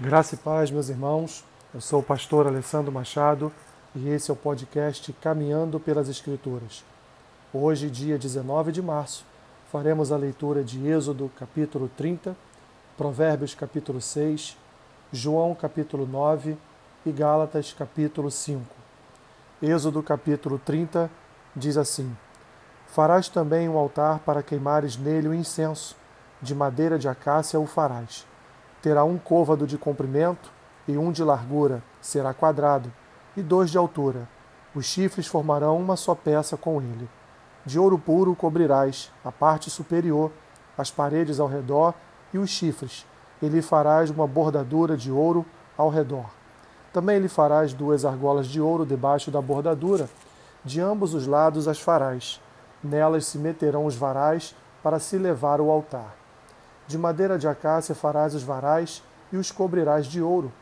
Graça e paz, meus irmãos. Eu sou o pastor Alessandro Machado e esse é o podcast Caminhando pelas Escrituras. Hoje, dia 19 de março, faremos a leitura de Êxodo, capítulo 30, Provérbios, capítulo 6, João, capítulo 9 e Gálatas, capítulo 5. Êxodo, capítulo 30, diz assim: Farás também um altar para queimares nele o incenso, de madeira de acácia o farás terá um côvado de comprimento e um de largura, será quadrado, e dois de altura. Os chifres formarão uma só peça com ele. De ouro puro cobrirás a parte superior, as paredes ao redor e os chifres, e lhe farás uma bordadura de ouro ao redor. Também lhe farás duas argolas de ouro debaixo da bordadura, de ambos os lados as farás. Nelas se meterão os varais para se levar o altar. De madeira de acácia farás os varais e os cobrirás de ouro.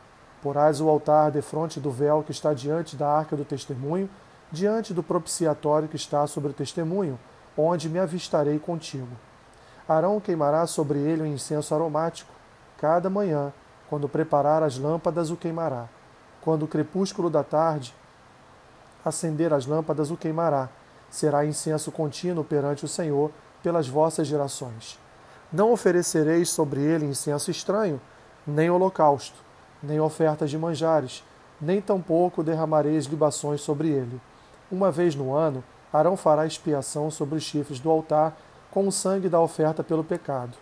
Porás o altar defronte do véu que está diante da arca do testemunho, diante do propiciatório que está sobre o testemunho, onde me avistarei contigo. Arão queimará sobre ele o um incenso aromático. Cada manhã, quando preparar as lâmpadas, o queimará. Quando o crepúsculo da tarde acender as lâmpadas, o queimará. Será incenso contínuo perante o Senhor pelas vossas gerações. Não oferecereis sobre ele incenso estranho, nem holocausto, nem ofertas de manjares, nem tampouco derramareis libações sobre ele. Uma vez no ano, Arão fará expiação sobre os chifres do altar com o sangue da oferta pelo pecado.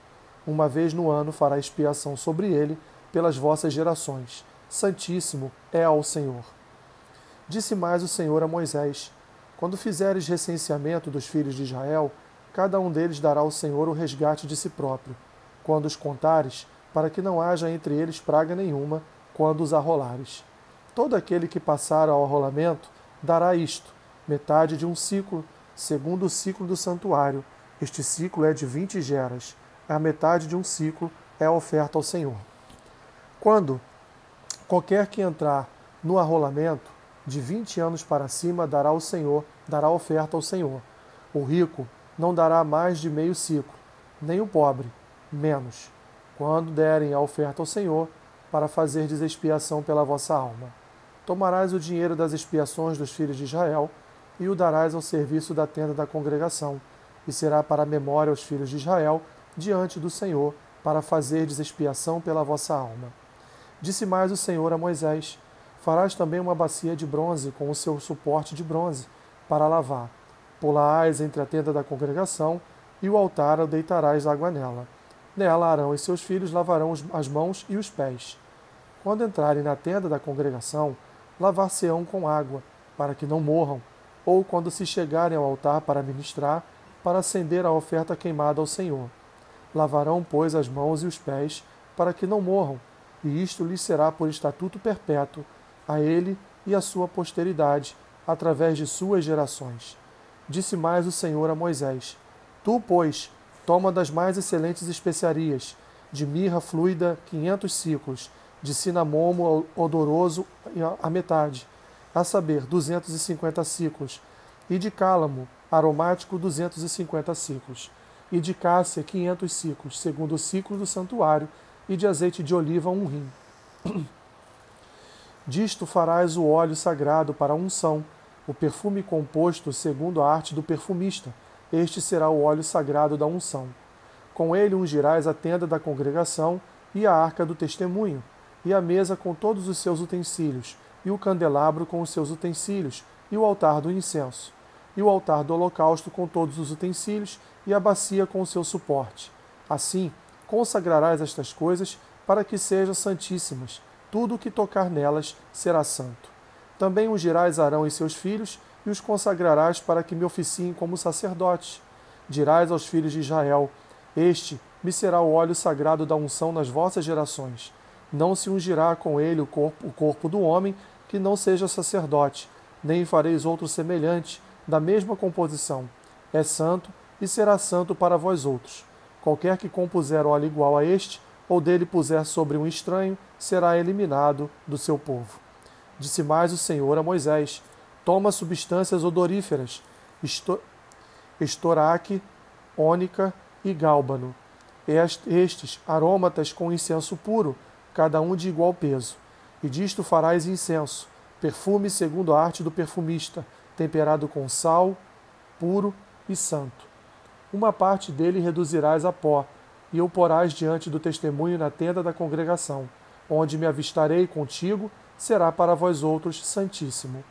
Uma vez no ano fará expiação sobre ele pelas vossas gerações. Santíssimo é ao Senhor. Disse mais o Senhor a Moisés: Quando fizeres recenseamento dos filhos de Israel, cada um deles dará ao Senhor o resgate de si próprio, quando os contares, para que não haja entre eles praga nenhuma, quando os arrolares. Todo aquele que passar ao arrolamento dará isto, metade de um ciclo, segundo o ciclo do santuário. Este ciclo é de vinte geras. A metade de um ciclo é a oferta ao Senhor. Quando qualquer que entrar no arrolamento, de vinte anos para cima dará ao Senhor, dará oferta ao Senhor. O rico não dará mais de meio ciclo, nem o pobre, menos, quando derem a oferta ao Senhor, para fazer expiação pela vossa alma. Tomarás o dinheiro das expiações dos filhos de Israel e o darás ao serviço da tenda da congregação, e será para memória aos filhos de Israel diante do Senhor, para fazer expiação pela vossa alma. Disse mais o Senhor a Moisés: Farás também uma bacia de bronze com o seu suporte de bronze, para lavar Polaás entre a tenda da congregação e o altar deitarás água nela. Nela Arão e seus filhos lavarão as mãos e os pés. Quando entrarem na tenda da congregação, lavar-se-ão com água, para que não morram, ou quando se chegarem ao altar para ministrar, para acender a oferta queimada ao Senhor. Lavarão, pois, as mãos e os pés, para que não morram, e isto lhes será por estatuto perpétuo, a ele e à sua posteridade, através de suas gerações. Disse mais o Senhor a Moisés: Tu, pois, toma das mais excelentes especiarias, de mirra fluida quinhentos ciclos, de cinamomo odoroso a metade, a saber, duzentos e cinquenta ciclos, e de cálamo aromático duzentos e cinquenta ciclos, e de cássia quinhentos ciclos, segundo o ciclo do santuário, e de azeite de oliva um rim. Disto farás o óleo sagrado para a unção, o perfume composto segundo a arte do perfumista. Este será o óleo sagrado da unção. Com ele ungirás a tenda da congregação e a arca do testemunho, e a mesa com todos os seus utensílios, e o candelabro com os seus utensílios, e o altar do incenso, e o altar do holocausto com todos os utensílios, e a bacia com o seu suporte. Assim, consagrarás estas coisas para que sejam santíssimas. Tudo o que tocar nelas será santo. Também ungirás Arão e seus filhos, e os consagrarás para que me oficiem como sacerdotes. Dirás aos filhos de Israel: Este me será o óleo sagrado da unção nas vossas gerações. Não se ungirá com ele o corpo, o corpo do homem que não seja sacerdote, nem fareis outro semelhante, da mesma composição. É santo e será santo para vós outros. Qualquer que compuser óleo igual a este, ou dele puser sobre um estranho, será eliminado do seu povo. Disse mais o Senhor a Moisés: Toma substâncias odoríferas, esto, estoraque, ônica e gálbano. Estes aromatas com incenso puro, cada um de igual peso. E disto farás incenso, perfume segundo a arte do perfumista, temperado com sal, puro e santo. Uma parte dele reduzirás a pó, e o porás diante do testemunho na tenda da congregação, onde me avistarei contigo, será para vós outros santíssimo.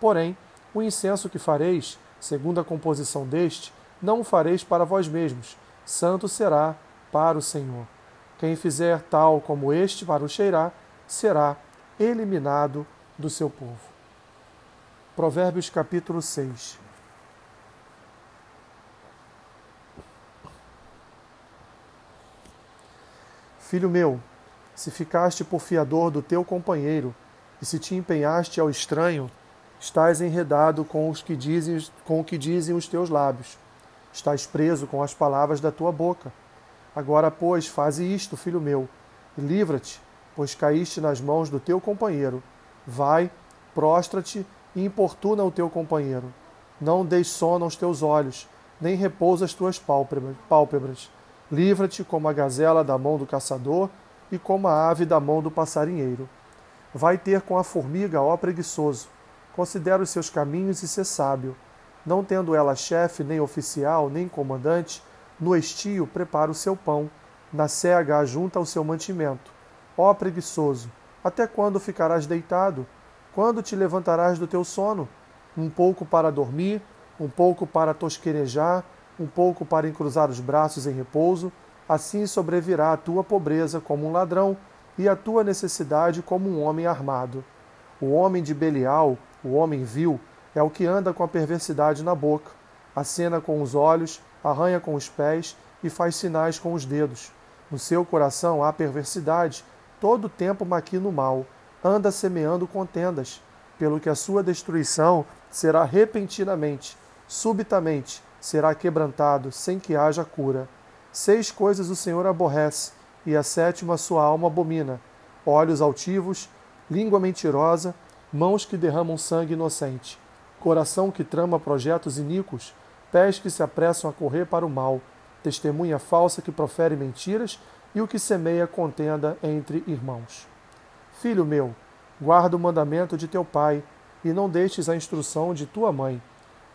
Porém, o incenso que fareis, segundo a composição deste, não o fareis para vós mesmos, santo será para o Senhor. Quem fizer tal como este para o cheirar, será eliminado do seu povo. Provérbios capítulo 6. Filho meu, se ficaste por fiador do teu companheiro, e se te empenhaste ao estranho, estás enredado com, os que dizem, com o que dizem os teus lábios. Estás preso com as palavras da tua boca. Agora, pois, faze isto, filho meu, e livra-te, pois caíste nas mãos do teu companheiro. Vai, prostra-te e importuna o teu companheiro. Não deis sono aos teus olhos, nem repousa as tuas pálpebras. Livra-te como a gazela da mão do caçador e como a ave da mão do passarinheiro. Vai ter com a formiga, ó preguiçoso. Considera os seus caminhos e ser sábio. Não tendo ela chefe, nem oficial, nem comandante, no estio prepara o seu pão, na cega ajunta o seu mantimento. Ó preguiçoso, até quando ficarás deitado? Quando te levantarás do teu sono? Um pouco para dormir, um pouco para tosquerejar, um pouco para encruzar os braços em repouso, assim sobrevirá a tua pobreza como um ladrão e a tua necessidade como um homem armado. O homem de Belial, o homem vil, é o que anda com a perversidade na boca, acena com os olhos, arranha com os pés e faz sinais com os dedos. No seu coração há perversidade, todo o tempo maquina o mal, anda semeando contendas, pelo que a sua destruição será repentinamente, subitamente, será quebrantado, sem que haja cura. Seis coisas o Senhor aborrece, e a sétima sua alma abomina: olhos altivos, língua mentirosa, mãos que derramam sangue inocente, coração que trama projetos iníquos, pés que se apressam a correr para o mal, testemunha falsa que profere mentiras e o que semeia contenda entre irmãos. Filho meu, guarda o mandamento de teu pai e não deixes a instrução de tua mãe.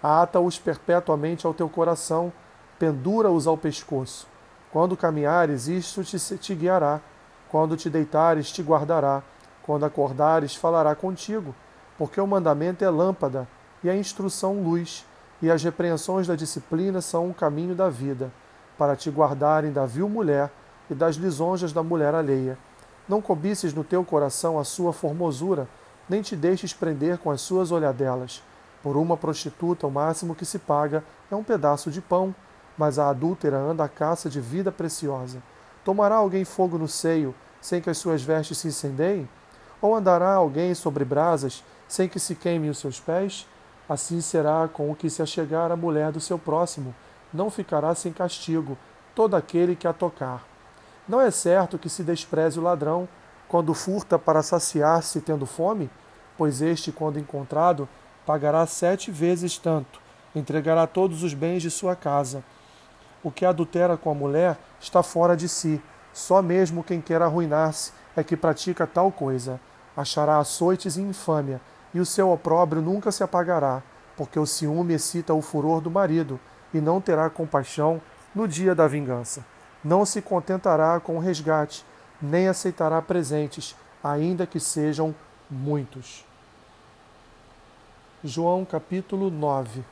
Ata-os perpetuamente ao teu coração, pendura-os ao pescoço. Quando caminhares, isto te, te guiará. Quando te deitares, te guardará. Quando acordares, falará contigo. Porque o mandamento é lâmpada e a instrução luz e as repreensões da disciplina são um caminho da vida, para te guardarem da vil mulher e das lisonjas da mulher alheia. Não cobices no teu coração a sua formosura, nem te deixes prender com as suas olhadelas. Por uma prostituta, o máximo que se paga é um pedaço de pão, mas a adúltera anda à caça de vida preciosa. Tomará alguém fogo no seio, sem que as suas vestes se incendeiem? Ou andará alguém sobre brasas, sem que se queimem os seus pés? Assim será com o que se achegar à mulher do seu próximo, não ficará sem castigo todo aquele que a tocar. Não é certo que se despreze o ladrão quando furta para saciar-se tendo fome? Pois este, quando encontrado, pagará sete vezes tanto, entregará todos os bens de sua casa. O que adultera com a mulher está fora de si. Só mesmo quem quer arruinar-se é que pratica tal coisa. Achará açoites e infâmia, e o seu opróbrio nunca se apagará, porque o ciúme excita o furor do marido, e não terá compaixão no dia da vingança. Não se contentará com o resgate, nem aceitará presentes, ainda que sejam muitos. João capítulo 9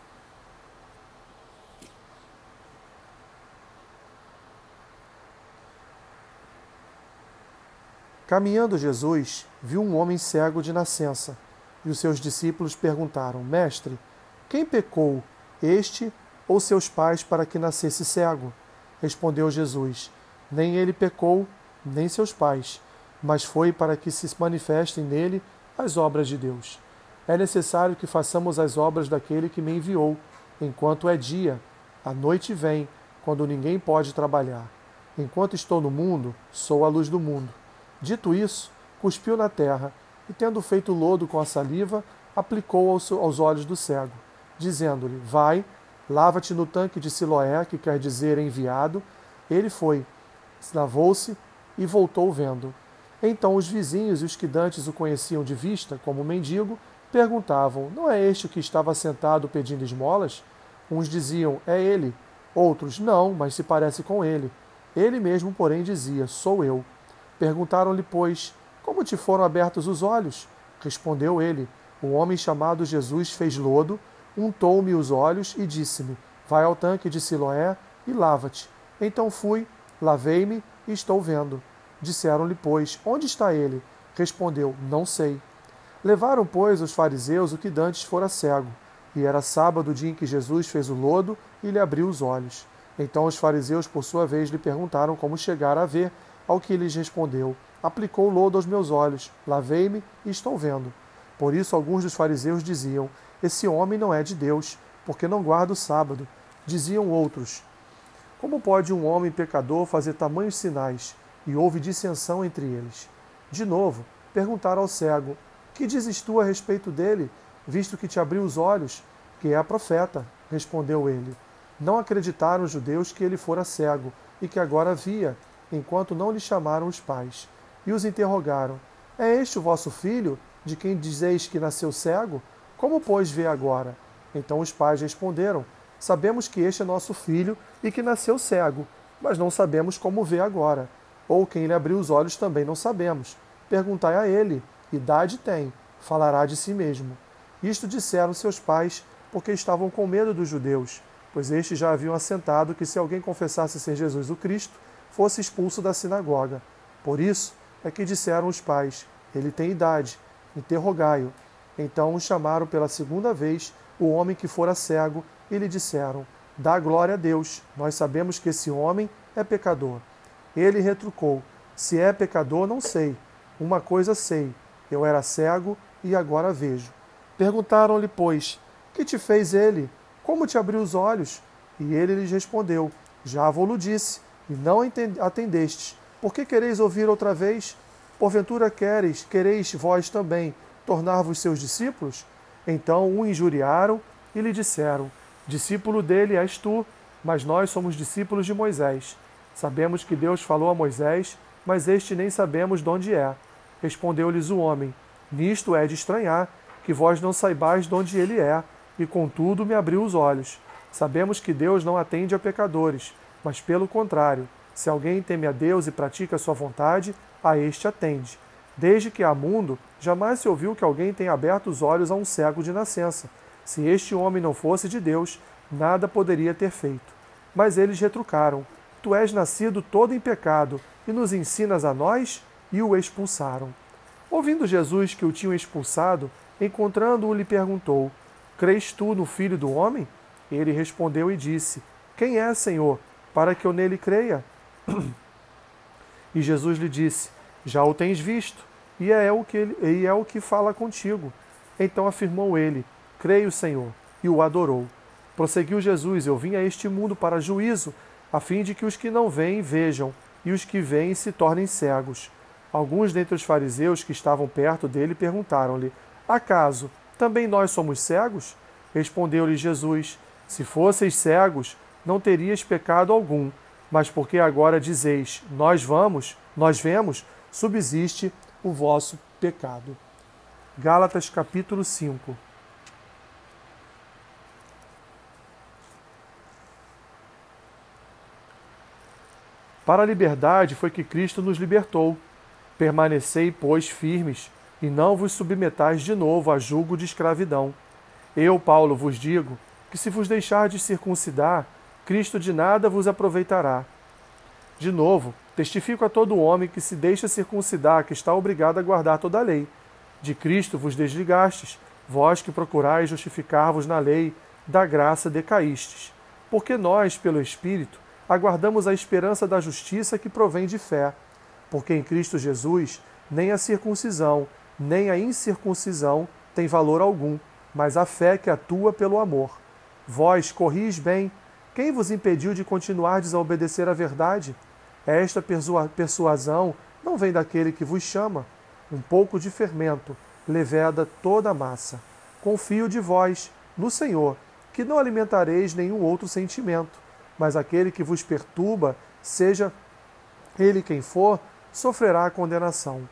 Caminhando Jesus, viu um homem cego de nascença e os seus discípulos perguntaram: Mestre, quem pecou, este ou seus pais, para que nascesse cego? Respondeu Jesus: Nem ele pecou, nem seus pais, mas foi para que se manifestem nele as obras de Deus. É necessário que façamos as obras daquele que me enviou, enquanto é dia. A noite vem, quando ninguém pode trabalhar. Enquanto estou no mundo, sou a luz do mundo. Dito isso, cuspiu na terra e, tendo feito lodo com a saliva, aplicou aos olhos do cego, dizendo-lhe: Vai, lava-te no tanque de Siloé, que quer dizer enviado. Ele foi, lavou-se e voltou vendo. Então os vizinhos e os que dantes o conheciam de vista, como mendigo, perguntavam: Não é este o que estava sentado pedindo esmolas? Uns diziam: É ele. Outros: Não, mas se parece com ele. Ele mesmo, porém, dizia: Sou eu. Perguntaram-lhe, pois: Como te foram abertos os olhos? Respondeu ele: Um homem chamado Jesus fez lodo, untou-me os olhos e disse-me: Vai ao tanque de Siloé e lava-te. Então fui, lavei-me e estou vendo. Disseram-lhe, pois, onde está ele? Respondeu, não sei. Levaram, pois, os fariseus o que dantes fora cego. E era sábado, o dia em que Jesus fez o lodo e lhe abriu os olhos. Então os fariseus, por sua vez, lhe perguntaram como chegar a ver, ao que lhes respondeu: Aplicou lodo aos meus olhos, lavei-me e estou vendo. Por isso alguns dos fariseus diziam: Esse homem não é de Deus, porque não guarda o sábado. Diziam outros: Como pode um homem pecador fazer tamanhos sinais? E houve dissensão entre eles. De novo, perguntaram ao cego: Que dizes tu a respeito dele, visto que te abriu os olhos? Que é a profeta, respondeu ele. Não acreditaram os judeus que ele fora cego e que agora via, enquanto não lhe chamaram os pais. E os interrogaram: É este o vosso filho, de quem dizeis que nasceu cego? Como, pois, vê agora? Então os pais responderam: Sabemos que este é nosso filho e que nasceu cego, mas não sabemos como vê agora. Ou quem lhe abriu os olhos também não sabemos. Perguntai a ele: idade tem, falará de si mesmo. Isto disseram seus pais, porque estavam com medo dos judeus, pois estes já haviam assentado que se alguém confessasse ser Jesus o Cristo, fosse expulso da sinagoga. Por isso é que disseram os pais: Ele tem idade, interrogai-o. Então chamaram pela segunda vez o homem que fora cego e lhe disseram: Dá glória a Deus, nós sabemos que esse homem é pecador. Ele retrucou: Se é pecador, não sei. Uma coisa sei: eu era cego e agora vejo. Perguntaram-lhe, pois, que te fez ele? Como te abriu os olhos? E ele lhes respondeu: Já vou-lo disse, e não atendestes. Por que quereis ouvir outra vez? Porventura quereis, quereis vós também tornar-vos seus discípulos? Então o injuriaram e lhe disseram: Discípulo dele és tu, mas nós somos discípulos de Moisés. Sabemos que Deus falou a Moisés, mas este nem sabemos de onde é. Respondeu-lhes o homem: Nisto é de estranhar, que vós não saibais de onde ele é, e contudo me abriu os olhos. Sabemos que Deus não atende a pecadores, mas pelo contrário, se alguém teme a Deus e pratica a sua vontade, a este atende. Desde que há mundo, jamais se ouviu que alguém tenha aberto os olhos a um cego de nascença. Se este homem não fosse de Deus, nada poderia ter feito. Mas eles retrucaram: Tu és nascido todo em pecado e nos ensinas a nós? E o expulsaram. Ouvindo Jesus que o tinham expulsado, encontrando-o, lhe perguntou: Crês tu no Filho do Homem? Ele respondeu e disse: Quem é, Senhor, para que eu nele creia? E Jesus lhe disse: Já o tens visto, e é o que, ele, e é o que fala contigo. Então afirmou ele: Creio, Senhor, e o adorou. Prosseguiu Jesus: Eu vim a este mundo para juízo, a fim de que os que não veem vejam, e os que veem se tornem cegos. Alguns dentre os fariseus que estavam perto dele perguntaram-lhe: Acaso também nós somos cegos? Respondeu-lhe Jesus: Se fosseis cegos, não terias pecado algum, mas porque agora dizeis: Nós vamos, nós vemos, subsiste o vosso pecado. Gálatas capítulo 5 Para a liberdade foi que Cristo nos libertou. Permanecei, pois, firmes, e não vos submetais de novo a julgo de escravidão. Eu, Paulo, vos digo que se vos deixardes circuncidar, Cristo de nada vos aproveitará. De novo, testifico a todo homem que se deixa circuncidar que está obrigado a guardar toda a lei. De Cristo vos desligastes, vós que procurais justificar-vos na lei, da graça decaístes. Porque nós, pelo Espírito, aguardamos a esperança da justiça que provém de fé, porque em Cristo Jesus nem a circuncisão, nem a incircuncisão tem valor algum, mas a fé que atua pelo amor. Vós corris bem, quem vos impediu de continuar a obedecer à verdade? Esta persuasão não vem daquele que vos chama. Um pouco de fermento leveda toda a massa. Confio de vós, no Senhor, que não alimentareis nenhum outro sentimento mas aquele que vos perturba, seja ele quem for, sofrerá a condenação.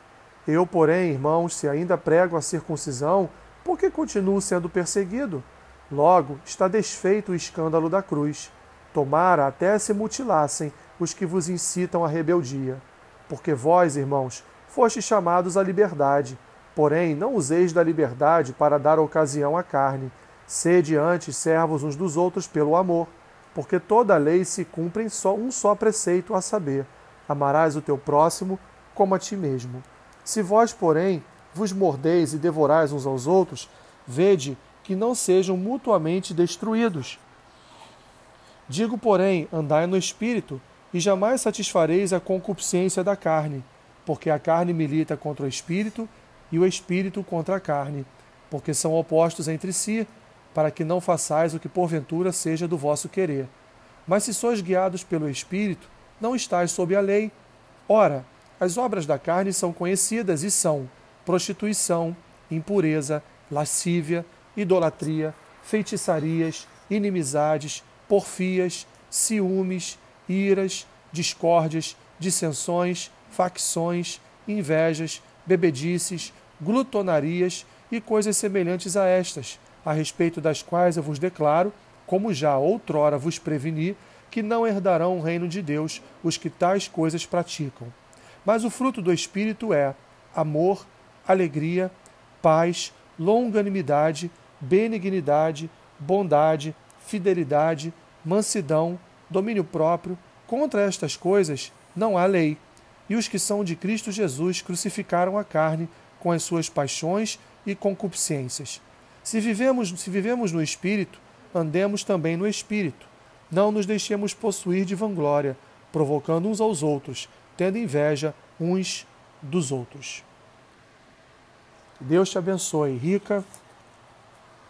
Eu, porém, irmãos, se ainda prego a circuncisão, por que continuo sendo perseguido? Logo, está desfeito o escândalo da cruz. Tomara até se mutilassem os que vos incitam à rebeldia. Porque vós, irmãos, fostes chamados à liberdade. Porém, não useis da liberdade para dar ocasião à carne. Sede antes servos uns dos outros pelo amor. Porque toda a lei se cumpre em só um só preceito, a saber: amarás o teu próximo como a ti mesmo. Se vós, porém, vos mordeis e devorais uns aos outros, vede que não sejam mutuamente destruídos. Digo, porém, andai no espírito, e jamais satisfareis a concupiscência da carne, porque a carne milita contra o espírito e o espírito contra a carne, porque são opostos entre si, para que não façais o que porventura seja do vosso querer. Mas se sois guiados pelo espírito, não estáis sob a lei. Ora, as obras da carne são conhecidas e são prostituição, impureza, lascívia, idolatria, feitiçarias, inimizades, porfias, ciúmes, iras, discórdias, dissensões, facções, invejas, bebedices, glutonarias e coisas semelhantes a estas, a respeito das quais eu vos declaro, como já outrora vos preveni, que não herdarão o reino de Deus os que tais coisas praticam. Mas o fruto do Espírito é amor, alegria, paz, longanimidade, benignidade, bondade, fidelidade, mansidão, domínio próprio. Contra estas coisas não há lei. E os que são de Cristo Jesus crucificaram a carne com as suas paixões e concupiscências. Se vivemos, se vivemos no Espírito, andemos também no Espírito. Não nos deixemos possuir de vanglória, provocando uns aos outros, tendo inveja uns dos outros. Deus te abençoe rica